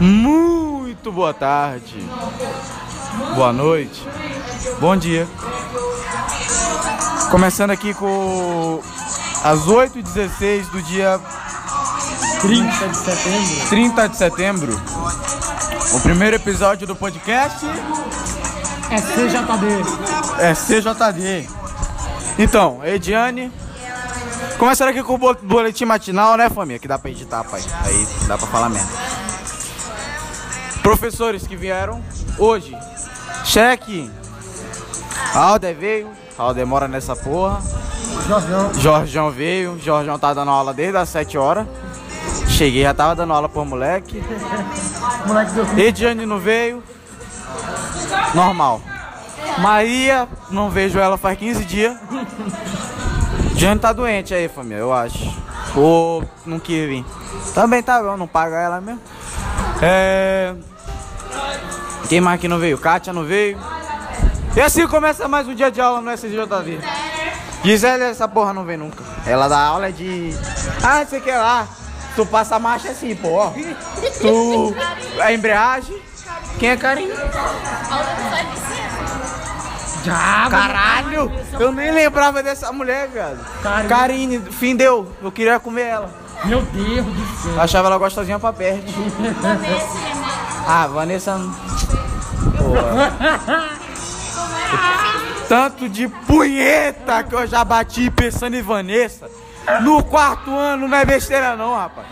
Muito boa tarde, boa noite, bom dia. Começando aqui com as 8h16 do dia 30 de setembro. 30 de setembro. O primeiro episódio do podcast É CJD. é CJD. Então, Ediane. Começando aqui com o bo- boletim matinal, né, família? Que dá pra editar, pai. Aí dá pra falar mesmo. Professores que vieram hoje. Cheque. Alder veio. Alder mora nessa porra. Jorjão. Jorjão veio. Jorjão tá dando aula desde as 7 horas. Cheguei, já tava dando aula pro moleque. Ediane não veio. Normal. Maria, não vejo ela faz 15 dias. Jane tá doente aí, família, eu acho. Ou não quis vir. Também tá bom, não paga ela mesmo. É. Quem mais que não veio? Kátia não veio. E assim começa mais um dia de aula no SJV. Gisele, essa porra não vem nunca. Ela dá aula de. Ah, sei que lá. Tu passa a marcha assim, pô, ó. Tu. A embreagem. Quem é Karine? Diabo. Caralho! Eu nem lembrava dessa mulher, cara. Karine. Karine, fim deu. Eu queria comer ela. Meu Deus do céu. Achava ela gostosinha pra perto. Ah, Vanessa. Porra. Tanto de punheta que eu já bati pensando em Vanessa. No quarto ano não é besteira não, rapaz.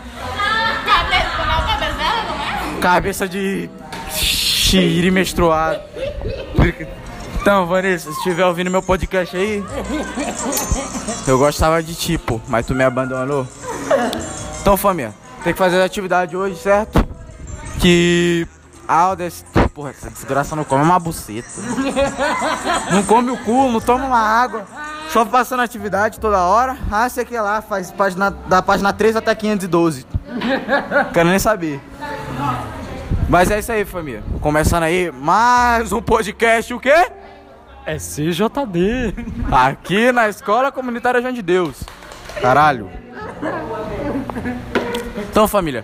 Cabelo, como é o cabelo dela, não é? Cabeça de xiri menstruado. Então, Vanessa, se estiver ouvindo meu podcast aí, eu gostava de tipo, mas tu me abandonou. Então, família, tem que fazer a atividade hoje, certo? Que Aldes. Porra, essa desgraça não come uma buceta. Não come o cu, não toma uma água. Só passando atividade toda hora. Ah, sei que lá, faz página, da página 3 até 512. Quero nem saber. Mas é isso aí, família. Começando aí mais um podcast, o quê? É CJD. Aqui na Escola Comunitária João de Deus. Caralho. Então, família.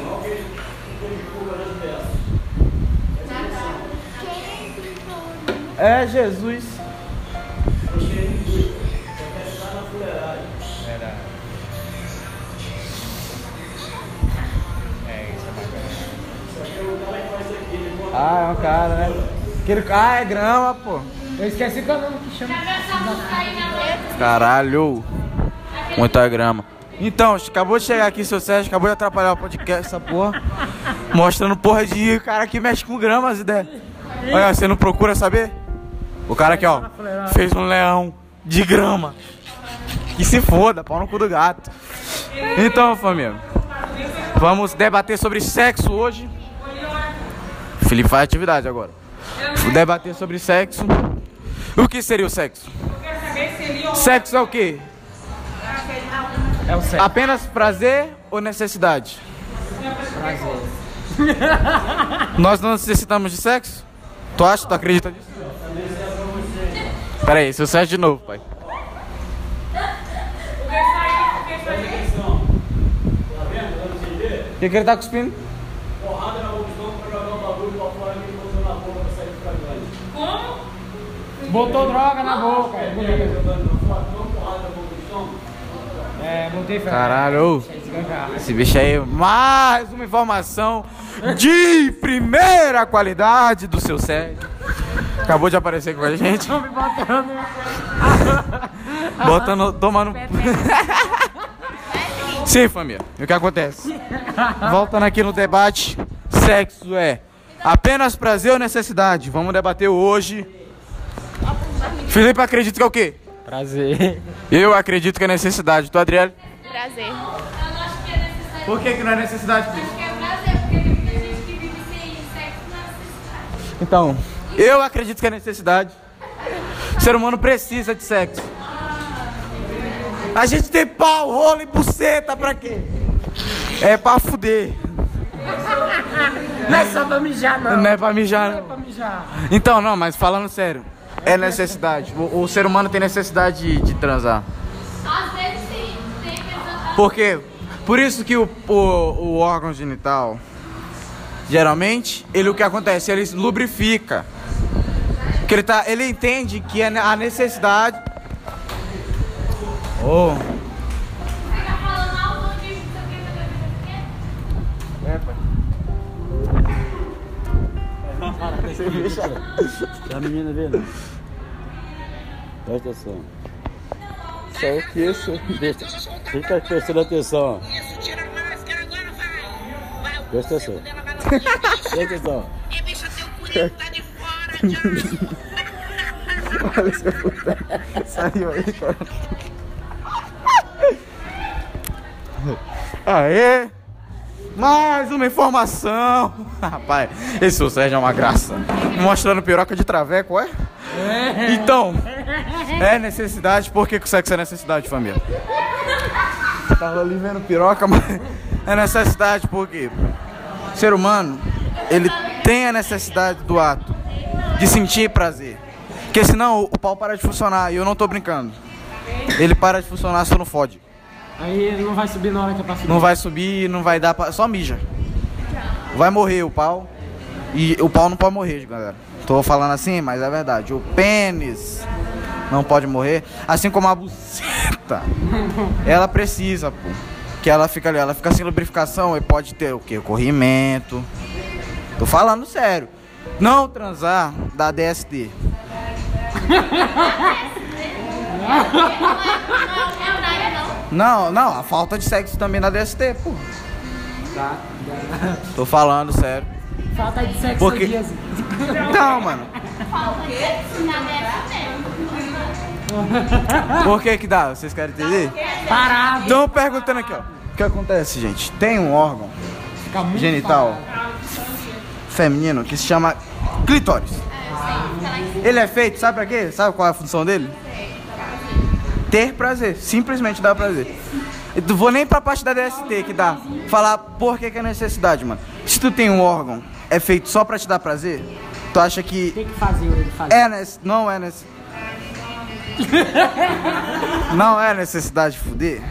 Jesus. Ah, é um cara, né? Aquele... Ah, é grama, pô. Eu esqueci qual é o nome que chama. Caralho. Muita grama. Então, acabou de chegar aqui, seu Sérgio, acabou de atrapalhar o podcast, essa porra. Mostrando porra de cara que mexe com grama, as ideias. Olha, você não procura saber? O cara aqui, ó, fez um leão de grama. Que se foda, pau no cu do gato. Então, família, vamos debater sobre sexo hoje. Felipe faz atividade agora. Debater sobre sexo. O que seria o sexo? Sexo é o quê? É o sexo. Apenas prazer ou necessidade? Prazer. Nós não necessitamos de sexo? Tu acha? Tu acredita nisso? Pera aí, seu Sérgio de novo, pai. O que, que ele tá cuspindo? Botou droga na boca. É, botei fé. Caralho, esse bicho aí, mais uma informação de primeira qualidade do seu Sérgio. Acabou de aparecer com a gente. Tô me botando. Botando, tomando. Sim, família. E o que acontece? Voltando aqui no debate, sexo é apenas prazer ou necessidade? Vamos debater hoje. Felipe acredita que é o quê? Prazer. Eu acredito que é necessidade. Tu, Adriele? Prazer. Por que, que não é necessidade, Cris? Porque é prazer, porque tem muita gente que vive sem sexo na necessidade. Então, eu acredito que é necessidade. O ser humano precisa de sexo. A gente tem pau, rola e buceta pra quê? É pra fuder. Não é só pra mijar, não. Não é pra mijar. não. pra mijar. Então, não, mas falando sério, é necessidade. O, o ser humano tem necessidade de, de transar. Às vezes sim, tem pessoas. Por quê? Por isso que o, o, o órgão genital, geralmente, ele o que acontece? Ele lubrifica. Que ele, tá, ele entende que é a necessidade. Oh. Fica falando alto de não sei o que, não sei o que, não sei o que. Tá a menina vendo? Presta atenção. Isso é o que isso? Presta, fica prestando atenção. Presta atenção. Presta atenção. E bicho, teu curinho tá de fora, Esse puta. Saiu aí, cara. Aê! Mais uma informação! Rapaz, esse o Sérgio é uma graça. Mostrando piroca de traveco, é? Então, é necessidade. Por que que o sexo é necessidade, família? Tava ali vendo piroca, mas é necessidade porque o ser humano, ele tem a necessidade do ato, de sentir prazer. Porque senão o pau para de funcionar, e eu não tô brincando. Ele para de funcionar se tu não fode. Aí não vai subir na hora que é pra subir. Não vai subir, não vai dar pra... Só mija. Vai morrer o pau. E o pau não pode morrer, galera. Tô falando assim, mas é verdade. O pênis não pode morrer. Assim como a buceta. Ela precisa, pô. Que ela fica ali, ela fica sem lubrificação e pode ter o quê? Corrimento. Tô falando sério. Não transar dá DST. Não não. A falta de sexo também dá DST, pô. Tô falando sério. Falta de sexo Porque- dias. Não, mano. Falta de sexo na DST. Por que que dá? Vocês querem entender? Parado. Então perguntando aqui, ó. O que acontece, gente? Tem um órgão genital parado. feminino que se chama clitóris. Ele é feito, sabe pra quê? Sabe qual é a função dele? Ter prazer. Simplesmente dar prazer. Eu não vou nem pra parte da DST que dá. Falar por que, que é necessidade, mano. Se tu tem um órgão, é feito só pra te dar prazer, tu acha que Tem que fazer ele fazer. é nesse, não é nesse. não é necessidade de fuder?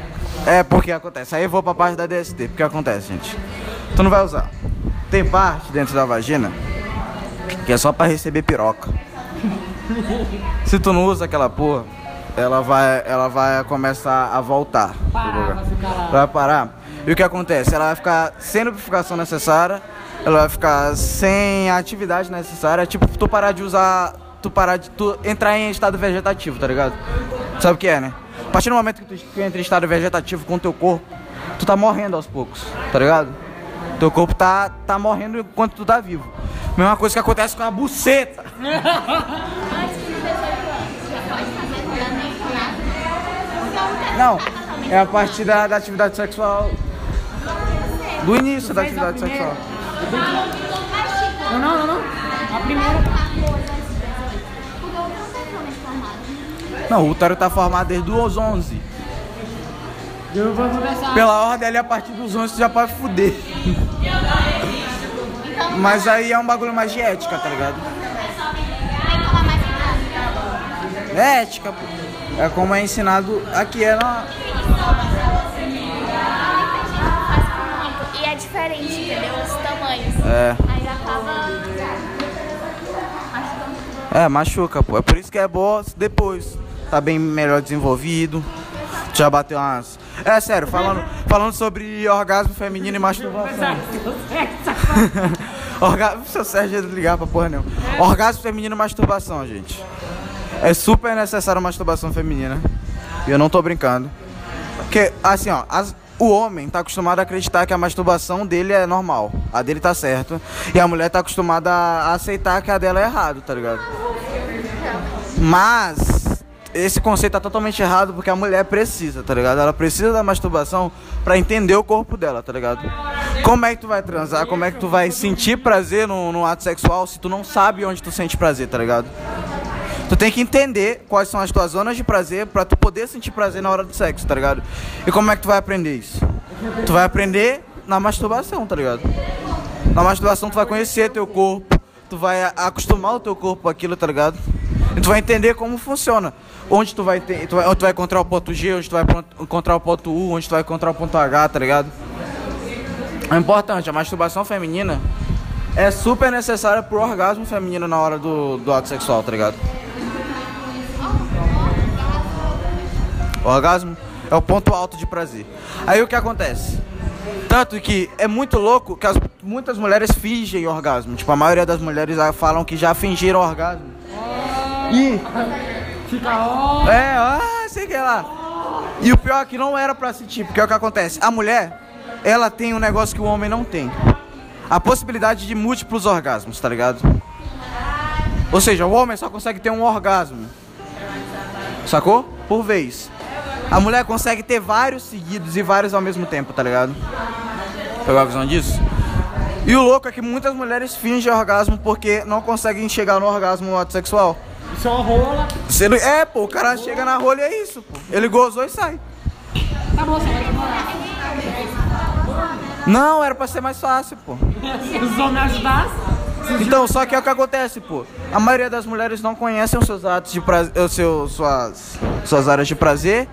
É porque acontece. Aí eu vou pra parte da DST. Porque acontece, gente. Tu não vai usar. Tem parte dentro da vagina que é só pra receber piroca. Se tu não usa aquela porra, ela vai, ela vai começar a voltar. Parar, vai parar. E o que acontece? Ela vai ficar sem lubrificação necessária, ela vai ficar sem atividade necessária, tipo tu parar de usar, tu parar de tu entrar em estado vegetativo, tá ligado? Sabe o que é, né? A partir do momento que tu, tu entra em estado vegetativo com o teu corpo, tu tá morrendo aos poucos, tá ligado? Teu corpo tá, tá morrendo enquanto tu tá vivo. Mesma coisa que acontece com a buceta. Antes dos 18 anos, já pode fazer quando nem nada. Não, é a partir da, da atividade sexual. Do início da atividade sexual. Não, não, não, não. A primeira. Não tá o útero tá formado desde os 11. Eu vou conversar. Pela ordem ali, a partir dos 11 tu já pode fuder. Mas aí é um bagulho mais de ética, tá ligado? É ética, pô. É como é ensinado aqui, é na... E é diferente, entendeu? Os tamanhos. É, Aí acaba. é, machuca, pô. É por isso que é bom depois. Tá bem melhor desenvolvido. Já bateu umas... É sério, falando, falando sobre orgasmo feminino e masturbação. Orgasmo, seu Sérgio ia ligar pra porra não. Orgasmo feminino masturbação, gente. É super necessário masturbação feminina. E eu não tô brincando. Porque, assim, ó, as- o homem tá acostumado a acreditar que a masturbação dele é normal. A dele tá certo. E a mulher tá acostumada a aceitar que a dela é errado, tá ligado? Mas esse conceito tá totalmente errado porque a mulher precisa, tá ligado? Ela precisa da masturbação pra entender o corpo dela, tá ligado? Como é que tu vai transar? Como é que tu vai sentir prazer no, no ato sexual se tu não sabe onde tu sente prazer, tá ligado? Tu tem que entender quais são as tuas zonas de prazer pra tu poder sentir prazer na hora do sexo, tá ligado? E como é que tu vai aprender isso? Tu vai aprender na masturbação, tá ligado? Na masturbação tu vai conhecer teu corpo, tu vai acostumar o teu corpo com aquilo, tá ligado? E tu vai entender como funciona. Onde tu vai ter, tu vai, onde tu vai encontrar o ponto G, onde tu vai encontrar o ponto U, onde tu vai encontrar o ponto H, tá ligado? É importante, a masturbação feminina é super necessária pro orgasmo feminino na hora do, do ato sexual, tá ligado? O orgasmo é o ponto alto de prazer. Aí o que acontece? Tanto que é muito louco que as- muitas mulheres fingem orgasmo. Tipo, a maioria das mulheres ah, falam que já fingiram orgasmo. E. É, ah, sei que lá. E o pior é que não era pra sentir, porque é o que acontece. A mulher, ela tem um negócio que o homem não tem. A possibilidade de múltiplos orgasmos, tá ligado? Ou seja, o homem só consegue ter um orgasmo. Sacou? Por vez. A mulher consegue ter vários seguidos e vários ao mesmo tempo, tá ligado? Pegou a visão disso? E o louco é que muitas mulheres fingem orgasmo porque não conseguem chegar no orgasmo no ato sexual. Isso é uma rola. Se ele- É, pô, o cara chega na rolha e é isso, pô. Ele gozou e sai. Tá bom, você vai demorar. Não, era pra ser mais fácil, pô. Os homens ajudassem. Então, só que é o que acontece, pô. A maioria das mulheres não conhecem os seus atos de prazer, os seus, suas, suas áreas de prazer.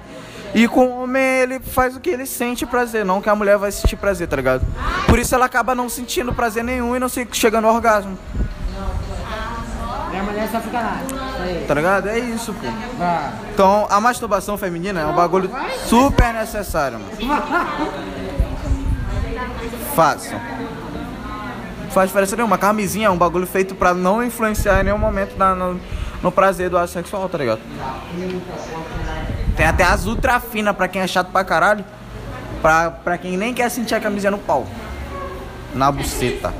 E com o homem ele faz o que ele sente prazer, não que a mulher vai sentir prazer, tá ligado? Por isso ela acaba não sentindo prazer nenhum e não se chega no orgasmo, E a mulher só fica lá. Tá ligado? É isso, pô. Então, a masturbação feminina é um bagulho super necessário, mano. Façam. Não faz diferença nenhuma. Camisinha é um bagulho feito pra não influenciar em nenhum momento na- no, no prazer do ato sexual, tá ligado? Tem até as ultra fina pra quem é chato pra caralho. Pra, pra quem nem quer sentir a camisinha no pau. Na buceta.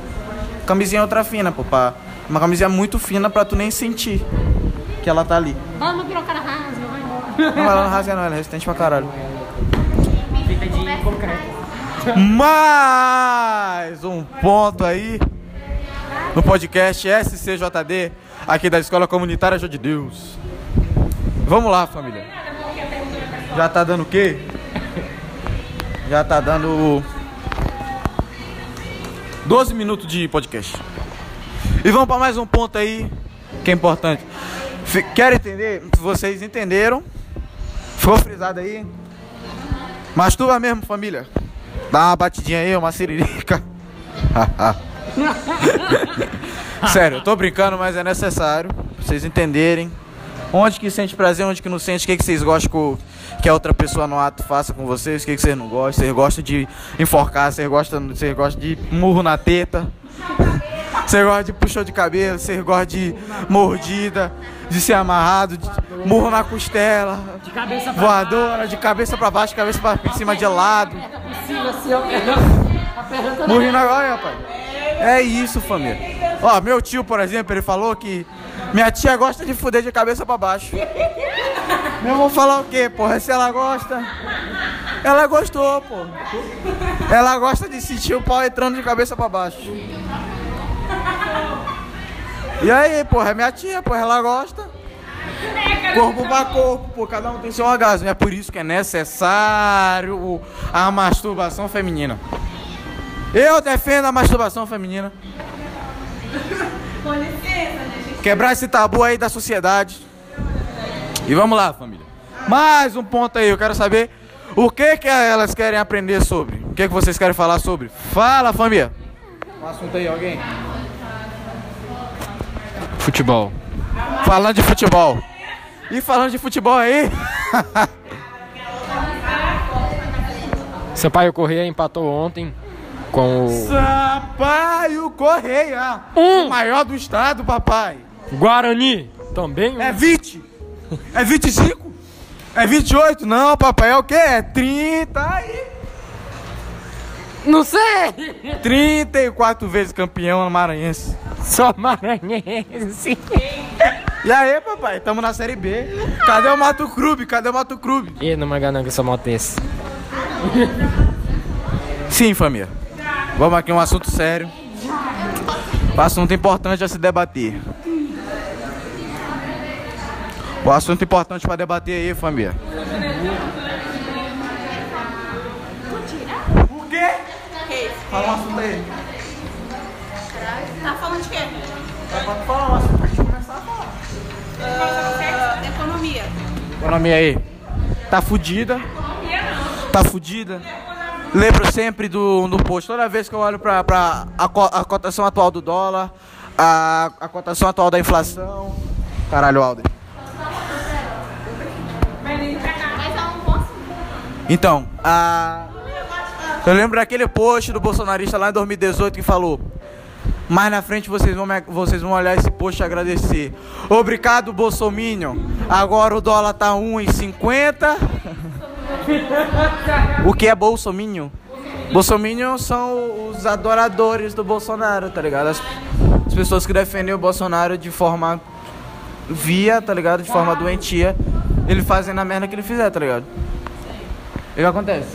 Camisinha ultra fina, pô. Pra, uma camisinha muito fina pra tu nem sentir que ela tá ali. Vamos pro cara rasga, vai embora. Não, ela não rasga não, ela é resistente pra caralho. Fita de concreto. Mais um ponto aí no podcast SCJD, aqui da Escola Comunitária João de Deus. Vamos lá, família. Já tá dando o quê? Já tá dando 12 minutos de podcast. E vamos para mais um ponto aí que é importante. Quero entender? Vocês entenderam, ficou frisado aí? Masturba mesmo, família. Dá uma batidinha aí, uma siririca. Sério, eu tô brincando, mas é necessário pra vocês entenderem. Onde que sente prazer, onde que não sente, o que, que vocês gostam que a outra pessoa no ato faça com vocês, o que, que vocês não gostam, vocês gostam de enforcar, vocês gostam, vocês gostam de murro na teta, vocês gostam de puxão de cabelo, vocês gostam de mordida, de ser amarrado, de murro na costela, De cabeça voadora, de cabeça pra baixo, cabeça pra cima de lado. cima, assim, ó. A perna toda. Morri na olha, rapaz. É isso, família. Ó, meu tio, por exemplo, ele falou que minha tia gosta de fuder de cabeça pra baixo. Eu vou falar o quê, porra? Se ela gosta. Ela gostou, pô. Ela gosta de sentir o pau entrando de cabeça pra baixo. E aí, porra, é minha tia, porra, ela gosta. Corpo pra corpo, pô, cada um tem seu orgasmo. É por isso que é necessário a masturbação feminina. Eu defendo a masturbação feminina. Com licença, né, gente? Quebrar esse tabu aí da sociedade. E vamos lá, família. Mais um ponto aí, eu quero saber o que que elas querem aprender sobre. O que que vocês querem falar sobre? Fala, família. Um assunto aí, alguém. Futebol. Falando de futebol. E falando de futebol aí, Sampaio Correia empatou ontem com o Sampaio Correia. Um. O maior do estado, papai. Guarani. Também É 20? É 25? É 28? Não, papai, é o quê? É 30 aí. Não sei. 34 vezes campeão maranhense. Só maranhense. E aí, papai, tamo na Série B. Cadê o Mato Clube? Cadê o Mato Clube? Ih, não me engano que eu sou maltese. Sim, família. Vamos aqui um assunto sério. Um assunto importante a se debater. O assunto importante pra debater aí, família. O quê? Fala um assunto aí. Tá falando de quê? Pode falar um assunto pra gente começar a falar. Ah, economia. Economia aí. Tá fudida. Tá fudida. Lembro sempre do, do post. Toda vez que eu olho pra, pra a, co- a cotação atual do dólar, a, a cotação atual da inflação. Caralho, Alder. Então, a... eu lembro daquele post do bolsonarista lá em 2018 que falou. Mais na frente vocês vão, me- vocês vão olhar esse post e agradecer. Obrigado, Bolsominion. Agora o dólar tá 1,50. o que é Bolsominion? Bolsominion são os adoradores do Bolsonaro, tá ligado? As, as pessoas que defendem o Bolsonaro de forma via, tá ligado? De forma doentia. Ele fazendo a merda que ele fizer, tá ligado? E o que acontece?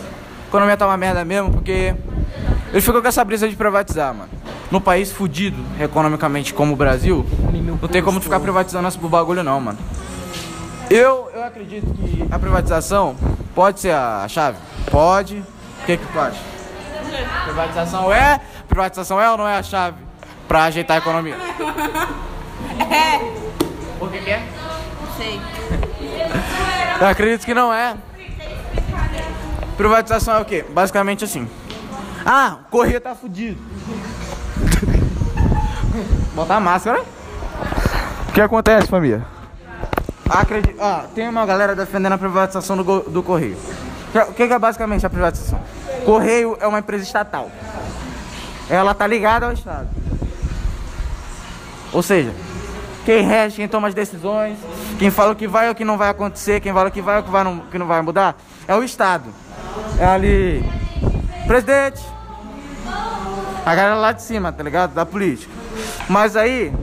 A economia tá uma merda mesmo porque ele ficou com essa brisa de privatizar, mano. Num país fudido economicamente como o Brasil, não tem como tu ficar privatizando esse bagulho não, mano. Eu, eu acredito que a privatização pode ser a chave. Pode. O que, que tu acha? Privatização é? Privatização é ou não é a chave pra ajeitar a economia? É. Por que, que é? Sei. Eu acredito que não é. Privatização é o quê? Basicamente assim. Ah, o Correio tá fudido. Botar a máscara. O que acontece, família? Acredito. Ah, tem uma galera defendendo a privatização do, do Correio. O que, que é basicamente a privatização? Correio é uma empresa estatal. Ela tá ligada ao Estado. Ou seja, quem rege, quem toma as decisões, quem fala o que vai ou o que não vai acontecer, quem fala o que vai ou o que, vai não, que não vai mudar, é o Estado. É ali. Presidente. A galera lá de cima, tá ligado? Da política. Mas aí,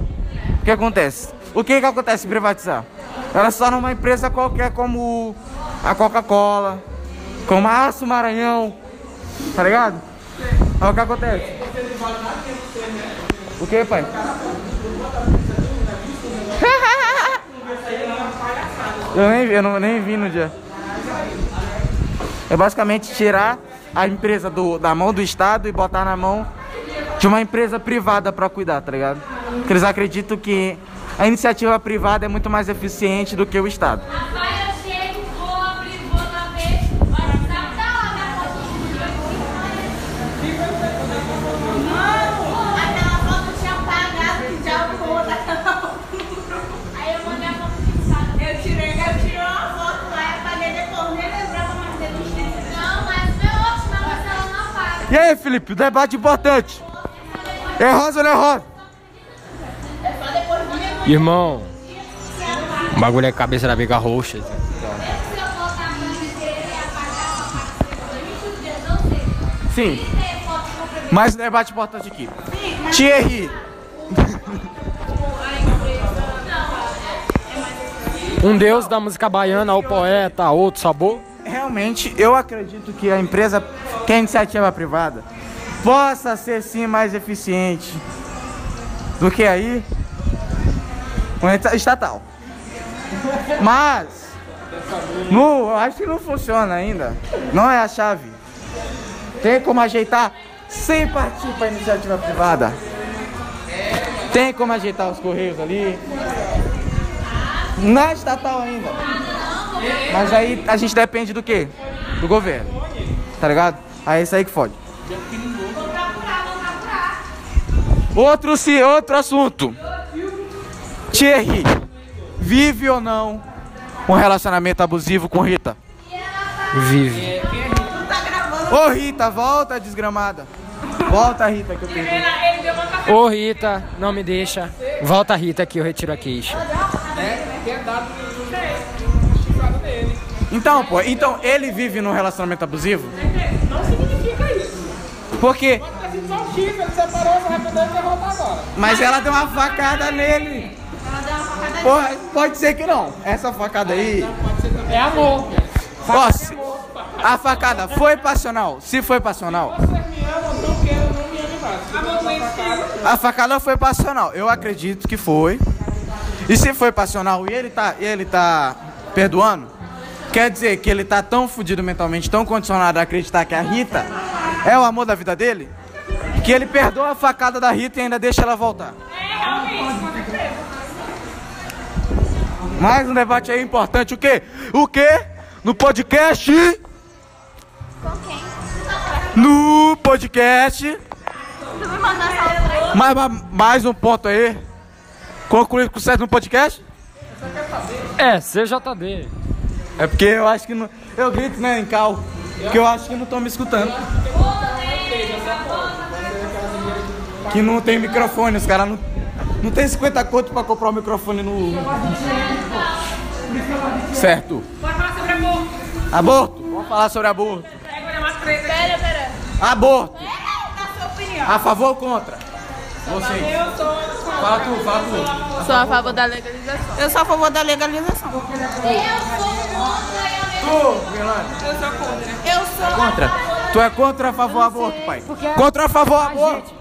o que acontece? O que que acontece privatizar? Ela se torna uma empresa qualquer como a Coca-Cola, como a Aço Maranhão, tá ligado? Aí o que acontece? O que, pai? Eu nem, eu não, nem vi no dia. É basicamente tirar a empresa do, da mão do Estado e botar na mão de uma empresa privada pra cuidar, tá ligado? Porque eles acreditam que a iniciativa privada é muito mais eficiente do que o Estado. E aí, Felipe, debate importante. É rosa ou não é rosa? Irmão, o bagulho é cabeça da biga roxa. Se eu botar a bandeira apagar, eu apago. não sei. Sim. Mais um debate importante aqui. Thierry. Um deus da música baiana, o poeta, outro sabor. Realmente, eu acredito que a empresa, que a iniciativa privada, possa ser sim mais eficiente do que aí esta- estatal. Mas, eu acho que não funciona ainda. Não é a chave. Tem como ajeitar sem partir para iniciativa privada. Tem como ajeitar os correios ali. Na estatal ainda. Mas aí a gente depende do quê? Do governo. Tá ligado? Aí é isso aí que fode. Outro, se, outro assunto. Thierry, vive ou não um relacionamento abusivo com Rita? Vive. Ô Rita, volta desgramada. Volta Rita que eu tenho. Ô Rita, não me deixa. Volta Rita que eu retiro a queixa. Então, pô, então ele vive num relacionamento abusivo? Não significa isso. Porque. Pode ter sido só um chifre, ele separou, você vai poder quer voltar agora. Mas ela deu uma facada nele. Porra, pode ser que não. Essa facada aí. É amor. Ó, se- a facada foi passional. Se foi passional, Vocês me amam, não quero, não me A facada foi passional. Eu acredito que foi. E se foi passional e ele tá, e ele tá perdoando, quer dizer que ele tá tão fudido mentalmente, tão condicionado a acreditar que a Rita é o amor da vida dele, que ele perdoa a facada da Rita e ainda deixa ela voltar. Mais um debate aí importante. O quê? O quê? No podcast. No podcast. Mais, mais, mais um ponto aí. Concluído com sucesso no podcast? É, CJD. É porque eu acho que não. Eu grito, né, em cal. Porque eu acho que não estão me escutando. Que não tem microfone, os caras não. Não tem 50 conto pra comprar o microfone no. Certo. Bora falar sobre amor. Aborto? Vamos falar sobre aborto. Pera, pera. Aborto. Dá sua opinião. A favor ou contra? Você. Eu sou. Fala tu, fala tu. Sou a favor da legalização. Eu sou a favor da legalização. Tu. Eu sou contra. Eu sou. Contra. Tu é contra a favor do aborto, pai? Contra a favor do aborto?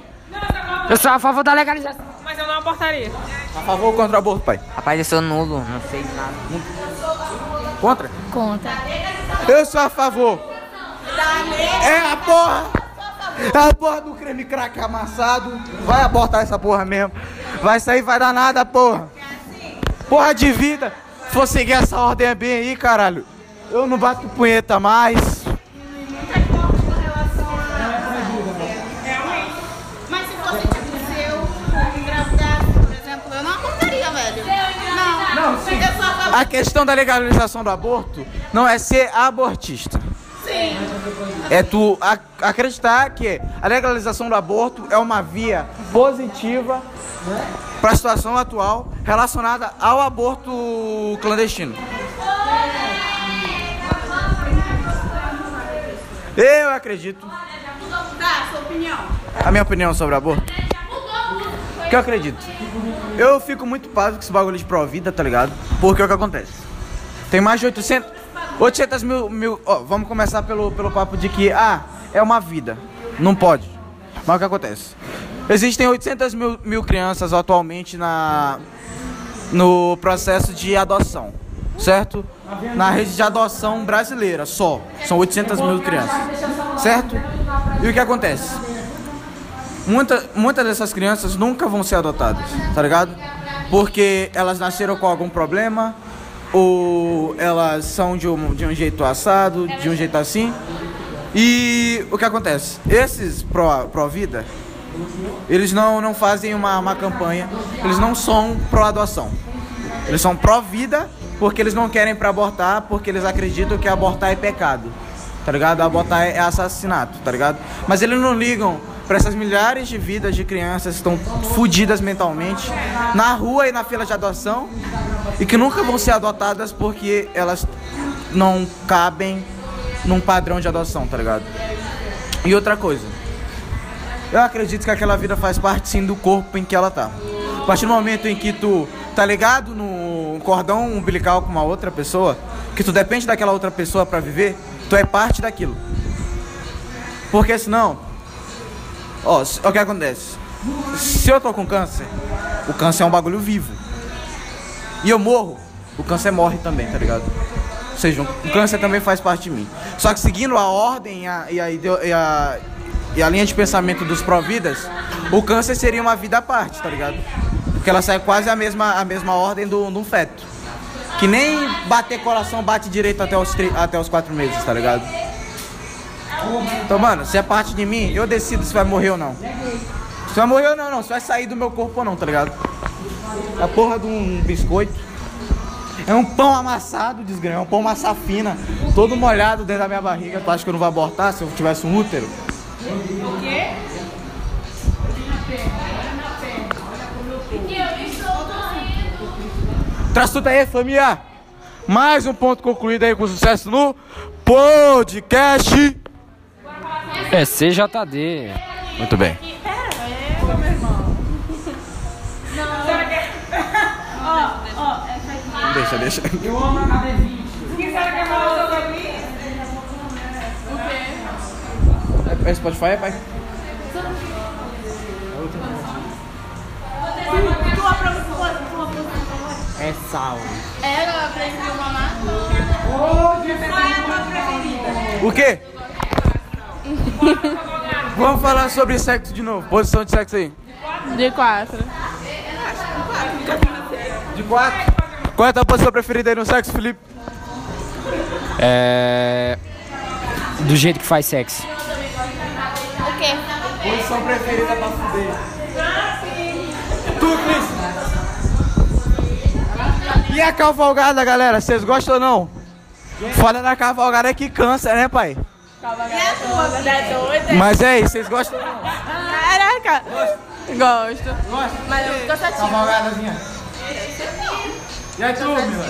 Eu sou a favor da legalização. Mas eu não abortaria. A favor ou contra o aborto, pai? Rapaz, eu sou nulo, não sei nada. Contra? Contra. Eu sou a favor. É a porra. É a porra do creme crack amassado. Vai abortar essa porra mesmo. Vai sair, vai dar nada, porra. Porra de vida. Se for seguir essa ordem bem aí, caralho. Eu não bato punheta mais. Tipo. A questão da legalização do aborto não é ser abortista. Sim. É tu ac- acreditar que a legalização do aborto é uma via positiva para a situação atual relacionada ao aborto clandestino. Eu acredito, Tá, sua opinião. a minha opinião sobre aborto, que eu acredito. Eu fico muito pasmo com esse bagulho de pró-vida, tá ligado? Porque é o que acontece. Tem mais de 800, 800 mil, mil ó, vamos começar pelo, pelo papo de que, ah, é uma vida, não pode. Mas o que acontece? Existem 800 mil, mil crianças atualmente na, no processo de adoção, certo? Na rede de adoção brasileira só, são 800 mil crianças, certo? E o que acontece? Muita, muitas dessas crianças nunca vão ser adotadas, tá ligado? Porque elas nasceram com algum problema, ou elas são de um, de um jeito assado, de um jeito assim. E o que acontece? Esses pró- pró-vida, eles não, não fazem uma, uma campanha, eles não são pró-adoção. Eles são pró-vida porque eles não querem pra abortar, porque eles acreditam que abortar é pecado. Tá ligado? Abortar é assassinato, tá ligado? Mas eles não ligam pra essas milhares de vidas de crianças que estão fodidas mentalmente na rua e na fila de adoção e que nunca vão ser adotadas porque elas não cabem num padrão de adoção, tá ligado? E outra coisa, eu acredito que aquela vida faz parte sim do corpo em que ela tá. A partir do momento em que tu tá ligado no cordão umbilical com uma outra pessoa, que tu depende daquela outra pessoa pra viver, tu é parte daquilo. Porque senão, ó, o que acontece? Se eu tô com câncer, o câncer é um bagulho vivo. E eu morro, o câncer morre também, tá ligado? Ou seja, o câncer também faz parte de mim. Só que seguindo a ordem e a, e a, e a, e a linha de pensamento dos pró-vidas, o câncer seria uma vida à parte, tá ligado? Porque ela sai quase a mesma, a mesma ordem do, do feto. Que nem bater coração bate direito até os, até os quatro meses, tá ligado? Então, mano, se é parte de mim, eu decido se vai morrer ou não. Se vai morrer ou não, não. Se vai sair do meu corpo ou não, tá ligado? A porra de um biscoito. É um pão amassado, desgrama. É um pão massa fina, todo molhado dentro da minha barriga. Tu acha que eu não vou abortar se eu tivesse um útero? O quê? Traz tudo aí, família. Mais um ponto concluído aí com sucesso no podcast. É CJD. Muito bem. Deixa, deixa. Quem sabe que falar sobre mim? É Spotify, pai? Tua professora, tua professora. É sal. Ela aprendeu mamar. O quê? Vamos falar sobre sexo de novo. Posição de sexo aí. De quatro. De quatro. Qual é a tua posição preferida aí no sexo, Felipe? É. Do jeito que faz sexo. O quê? Posição preferida pra fuder. Tu, Cris. E a cavalgada, galera? Vocês gostam ou não? Foda da cavalgada é que cansa, né, pai? Mas é aí, vocês gostam ou não? Caraca. Gosto. Mas eu cansativo. Cavalgadazinha. E aí tu, Milan?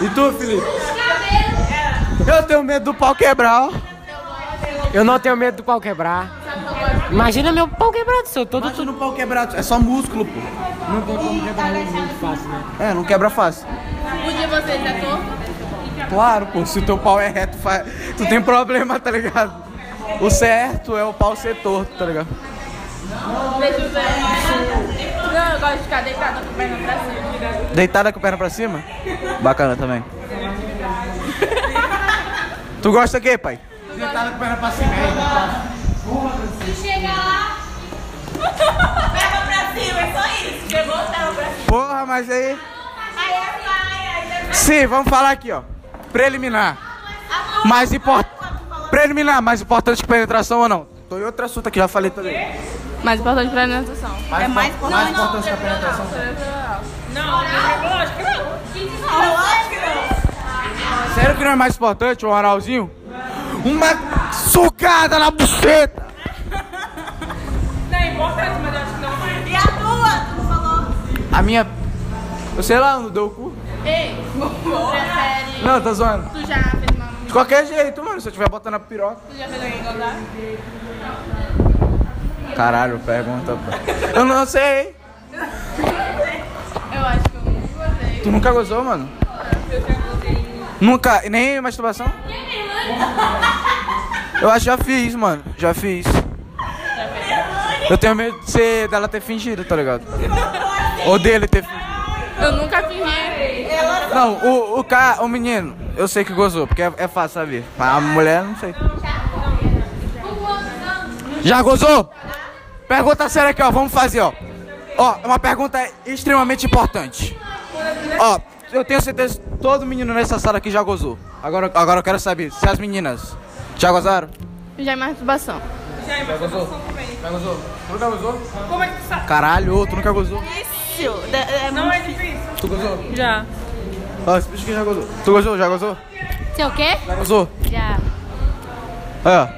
E tu, Felipe? Eu tenho medo do pau quebrar, ó. Eu não tenho medo do pau quebrar. Imagina meu pau quebrado, seu todo. Imagina no pau quebrado, é só músculo, pô. Não tem como quebrar muito fácil, né? É, não quebra fácil. O de vocês é torto? Claro, pô, se o teu pau é reto, fa- tu tem problema, tá ligado? O certo é o pau ser torto, tá ligado? Deixa eu ver. Não, eu gosto de ficar deitada com a perna pra cima. Deitada com a perna pra cima? Bacana também. tu gosta o quê, pai? Deitada com a perna pra cima. Se chegar lá, Perna pra cima, é só isso. Chegou, perna pra cima. Porra, mas aí. Aí é aí é Sim, vamos falar aqui, ó. Preliminar. Mais importante. Preliminar, mais importante que penetração ou não? Tô em outro assunto aqui, já falei também. Mais importante pra alimentação. é mais importante. Mais importante que a penetração. Sério que não é mais importante um oralzinho? Uma sucada na buceta! E a tua? Tu falou. A minha. Eu sei lá, não deu o cu. Ei, prefere. Não, tá zoando. Tu já fez uma. De qualquer jeito, mano, se eu tiver botando a piroca. Tu já fez alguém engordar? Caralho, pergunta. pô. Eu não sei. Eu acho que eu nunca gostei. Tu nunca gozou, mano? Nunca? Nem masturbação? Eu acho que já fiz, mano. Já fiz. Eu tenho medo de ser, dela ter fingido, tá ligado? Ou dele ter fingido. Eu nunca fingi. Não, o, o cara, o menino, eu sei que gozou, porque é, é fácil saber. A mulher, não sei. Já gozou? Pergunta séria aqui, ó. Vamos fazer, ó. Ó, é uma pergunta extremamente importante. Ó, eu tenho certeza que todo menino nessa sala aqui já gozou. Agora, agora eu quero saber se as meninas já gozaram. Já é masturbação. Já gozou? Já gozou? Tu nunca gozou? Como é que tu sabe? Caralho, tu nunca gozou? Difícil. É, não é difícil. Tu gozou? Já. Ó, esse bicho aqui já gozou. Tu gozou? Já gozou? sei o quê? Já gozou? Já. É.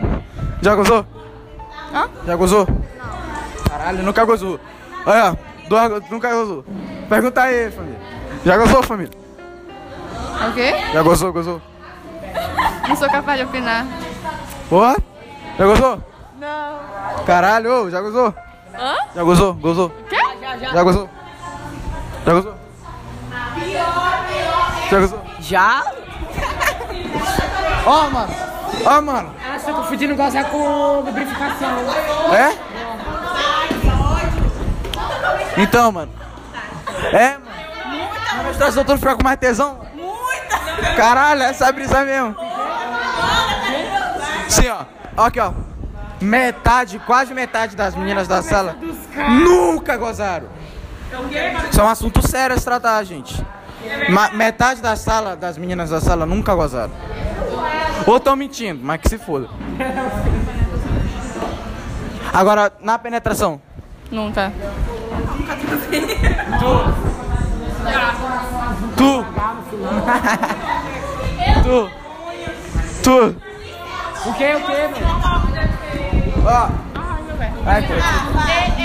Já gozou? Hã? Já gozou? Não. Caralho, nunca gozou. Olha, duas- nunca gozou. Pergunta aí, família. Já gozou, família? O quê? Já gozou, gozou? Não sou capaz de opinar. Porra? Já gozou? Não. Caralho, ô, já gozou? Hã? Já gozou? Gozou? Quê? Já gozou? Já gozou? Já gozou? Já? Ó, mano. Ó, mano. Ah, você tá confundindo gozar com lubrificação. É? Então, mano. É, mano. Na menstruação tu fica com mais tesão? Muita! Caralho, essa é a brisa mesmo. Sim, ó. Ó Aqui, ó. Metade, quase metade das meninas da sala nunca gozaram. Isso é um assunto sério a se tratar, gente. Ma- metade da sala, das meninas da sala, nunca gozaram. Ou tão mentindo, mas que se foda. Agora, na penetração, Nunca. Tu! tu! Tu! O que, o que, velho? Ó!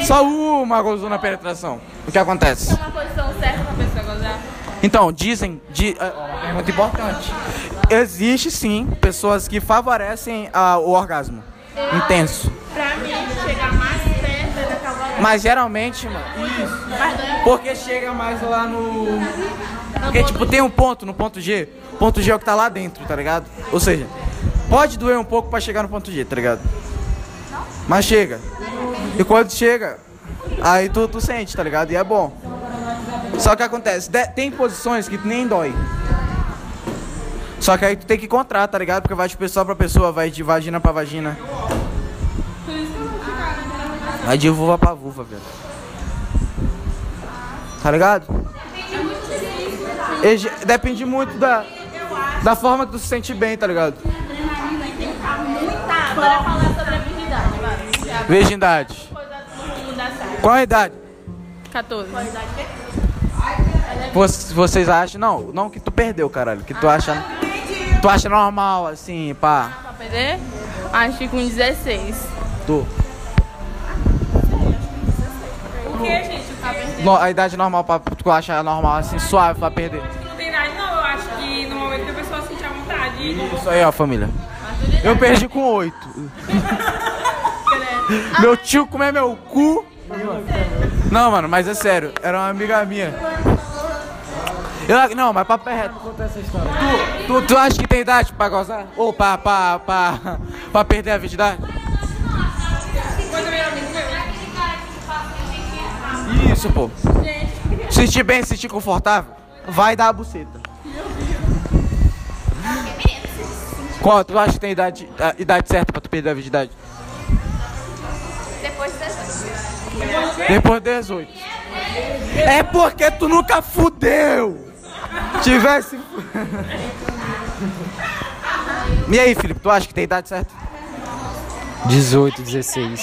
Só uma gozou na penetração. O que acontece? Uma posição certa pra. Então, dizem. Di, é pergunta importante. Existe sim pessoas que favorecem ah, o orgasmo intenso. Pra mim, chegar mais perto da cavalgada. Mas geralmente, mano. Isso. Porque chega mais lá no. Porque, tipo, tem um ponto no ponto G. Ponto G é o que tá lá dentro, tá ligado? Ou seja, pode doer um pouco pra chegar no ponto G, tá ligado? Mas chega. E quando chega, aí tu, tu sente, tá ligado? E é bom. Só que acontece, tem posições que nem dói. Só que aí tu tem que encontrar, tá ligado? Porque vai de pessoa pra pessoa, vai de vagina pra vagina. Vai de vulva pra vulva, velho. Tá ligado? Depende muito da, da forma que tu se sente bem, tá ligado? Tá, bora falar sobre a virgindade, vai. Virgindade. Mudar certo. Qual a idade? 14. Vocês acham? Não, não que tu perdeu, caralho. Que tu acha. Tu acha normal, assim, pá. Pra perder? Acho que com 16. Tu. Que, gente? No- a idade normal pra tu acha normal, assim, suave pra perder. Não tem idade não, eu acho que no momento que a pessoa sentir a vontade. Isso aí, ó, família. Eu perdi com oito. meu tio comeu meu cu. Não, mano, mas é sério, era uma amiga minha. Eu, não, mas papo é reto. Tu, tu, tu acha que tem idade pra gozar? Ou pra, pra, pra, pra perder a virgindade? Isso, pô. Sentir bem, sentir confortável, vai dar a buceta. Qual? Tu acha que tem idade, a idade certa pra tu perder a virgindade? Depois de 18. Depois de 18. É porque tu nunca fudeu! Tivesse. E aí, Felipe, tu acha que tem idade certa? 18, 16.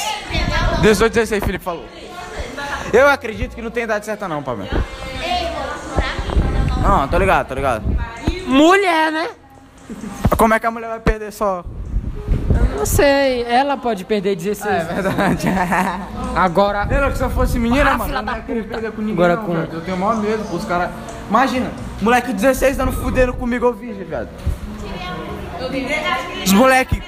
18, 16, Felipe falou. Eu acredito que não tem idade certa não, Pamela. Não, tô ligado, tô ligado. Mulher, né? Como é que a mulher vai perder só? Não sei, ela pode perder 16. É verdade. Agora, Lembra que se eu fosse menina, Ah, mano, eu não ia querer perder com ninguém. Agora não, com- velho. Eu tenho o maior medo, pô, os caras. Imagina, moleque de 16 dando fudendo comigo, eu virgem, viado. Os moleque.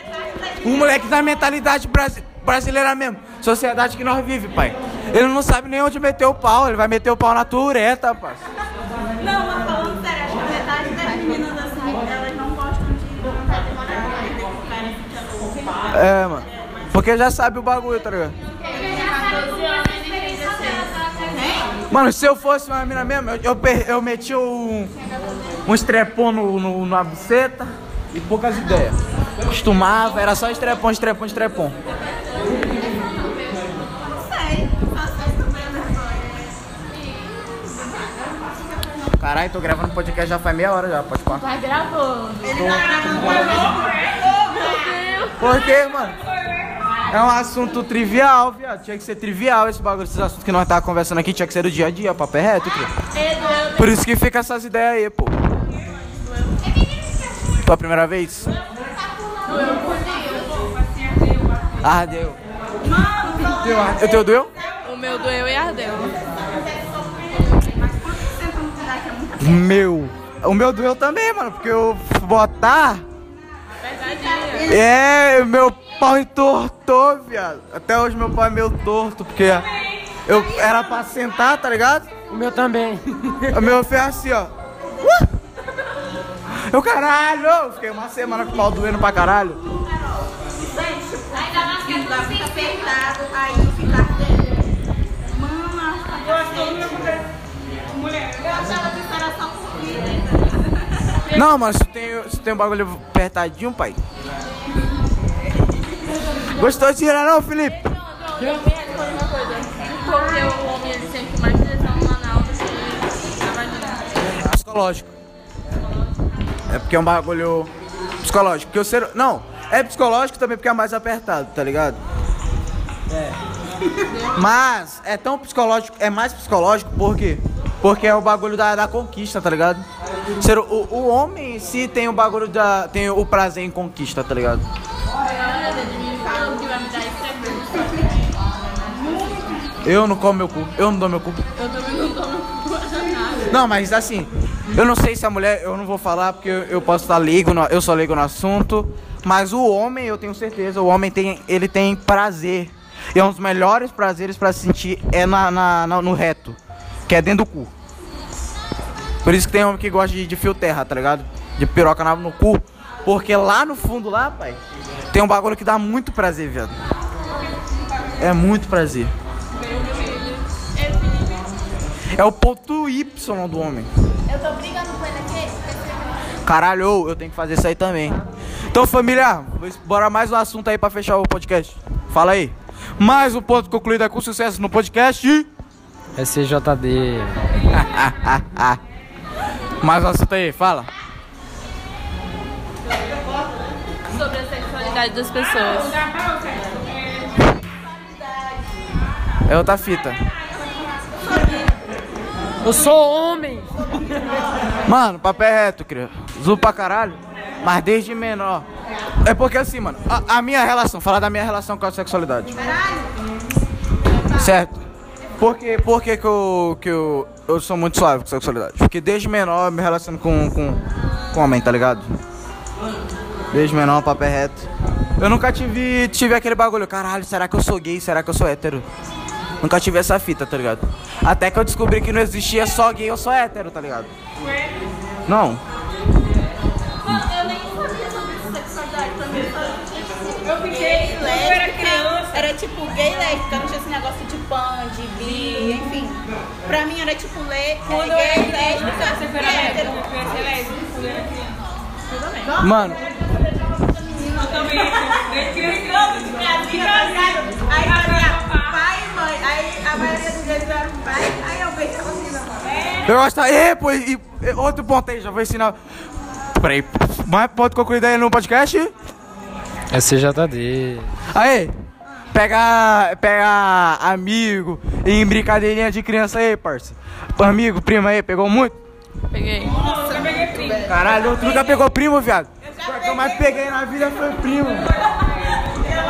Um moleque da mentalidade brasi- brasileira mesmo. Sociedade que nós vive, pai. Ele não sabe nem onde meter o pau, ele vai meter o pau na tureta, parceiro. Não, mas falando sério, acho que a metade das meninas assim, elas não gostam de vontade de morar É, mano. Porque já sabe o bagulho, tá ligado? Mano, se eu fosse uma mina mesmo, eu, eu, eu meti um, um estrepão no, no- na buceta e poucas ideias. Costumava, era só estrepão, estrepão, estrepão. Caralho, tô gravando podcast já faz meia hora já, pode falar. Vai gravando. Por quê, mano? É um assunto trivial, viado. Tinha que ser trivial esse bagulho, esses assuntos que nós tava conversando aqui, tinha que ser do dia a dia, papo é reto, cria. Por isso que fica essas ideias aí, pô. Tua primeira vez? Ardeu. Teu ar- O teu doeu? O meu doeu e ardeu. Meu. O meu doeu também, mano, porque eu botar. É, meu pau entortou, viado. Até hoje meu pau é meio torto, porque eu era pra sentar, tá ligado? o meu também. O meu fez assim, ó. Uh! Eu caralho! Eu Fiquei uma semana com o pau doendo pra caralho. Ainda mais que é Vai ficar apertado, aí fica. Mano, Eu acho que todo mundo. Mulher. eu achava Não, mano, se tem, se tem um bagulho apertadinho, pai. Gostou de tirar não, Felipe? Não, eu uma coisa. Porque o homem ele sente mais tesão no anal do que na vagina. Psicológico. É porque é um bagulho psicológico. Porque o ser. Não, é psicológico também porque é mais apertado, tá ligado? É. Mas é tão psicológico, é mais psicológico por quê? Porque é o bagulho da, da conquista, tá ligado? O, o homem em si tem o bagulho da. tem o prazer em conquista, tá ligado? Eu não como meu cu, eu não dou meu cu. Eu também não tomo nada. Não, mas assim, eu não sei se a mulher, eu não vou falar porque eu, eu posso estar leigo, no, eu sou leigo no assunto, mas o homem, eu tenho certeza, o homem tem, ele tem prazer. E é um dos melhores prazeres pra sentir é na, na- na- no reto, que é dentro do cu. Por isso que tem homem que gosta de, de fio terra, tá ligado? De piroca na- no cu. Porque lá no fundo, lá, pai, tem um bagulho que dá muito prazer, viado. É muito prazer. É o ponto Y do homem. Eu tô brigando com ele aqui. Caralho, eu tenho que fazer isso aí também. Então, família, bora mais um assunto aí pra fechar o podcast. Fala aí. Mais um ponto concluído é com sucesso no podcast. SCJD. Mais um assunto aí, fala. Sobre a sexualidade das pessoas. É outra fita. Eu sou homem. Mano, papel é reto, cria. Zu pra caralho. Mas desde menor. É porque assim, mano, a, a minha relação, falar da minha relação com a sexualidade. Certo? Por que, por que, que, eu, que eu, eu sou muito suave com sexualidade? Porque desde menor eu me relaciono com, com, com homem, tá ligado? Desde menor, papo é reto. Eu nunca tive, tive aquele bagulho, caralho, será que eu sou gay? Será que eu sou hétero? Nunca tive essa fita, tá ligado? Até que eu descobri que não existia só gay ou só hétero, tá ligado? Não. Eu nem sabia sobre sexualidade mim. Eu fiquei, era lésbica. criança. Era tipo gay lésbica, esse negócio de pan, de bi, enfim. Pra mim era tipo le, Quando eu gay, era lésbica, você foi e hétero. lésbica, eu conheci lésbica quando eu era criança. Mano, Eu também, desde criança. Aí fazia pai e mãe. Aí a maioria dos vezes era o pai, aí eu vejo a eu gosto. Ê, pô, e, e outro ponto aí, já vou ensinar. Peraí, mais ponto concluído aí no podcast? SCJD. Aí, pega, pega amigo em brincadeirinha de criança aí, parça. Amigo, primo aí, pegou muito? Peguei. Eu peguei primo. Caralho, tu nunca pegou primo, viado? O que eu mais peguei na vida foi primo.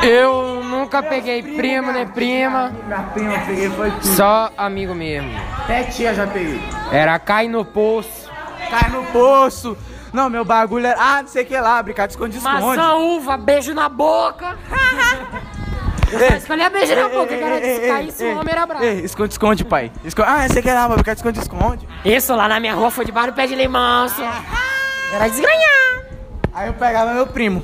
Eu nunca peguei primo nem prima, Minha prima eu peguei foi tudo. só amigo mesmo. Até tia já peguei. Era cair no poço. Cai no poço. Não, meu bagulho era. Ah, não sei o que lá, brincar de esconde-esconde. Maçã, uva, beijo na boca. Ei, Escolhi beijo na boca, cara. Se caísse um homem era bravo. Ei, esconde-esconde, pai. Esco- Ah, você quer lá, vai brincar de esconde-esconde. Isso lá na minha rua foi debaixo do pé de limão, só. Era desgranhar. Aí eu pegava meu primo.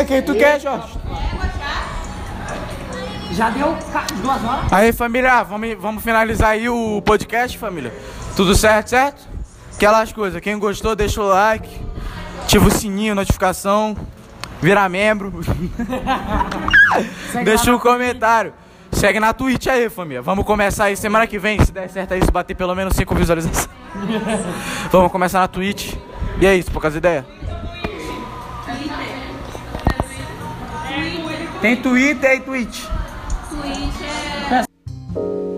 E quem tu quer, Jorge? Já deu duas horas? Aí, família, vamos, vamos finalizar aí o podcast, família. Tudo certo, certo? Aquelas coisas, quem gostou, deixa o like, ativa o sininho, notificação, vira membro. deixa um comentário. Segue na Twitch aí, família. Vamos começar aí semana que vem, se der certo aí, se bater pelo menos 5 visualizações. vamos começar na Twitch. E é isso, poucas ideias. Tem Twitter e Twitch. Twitch é.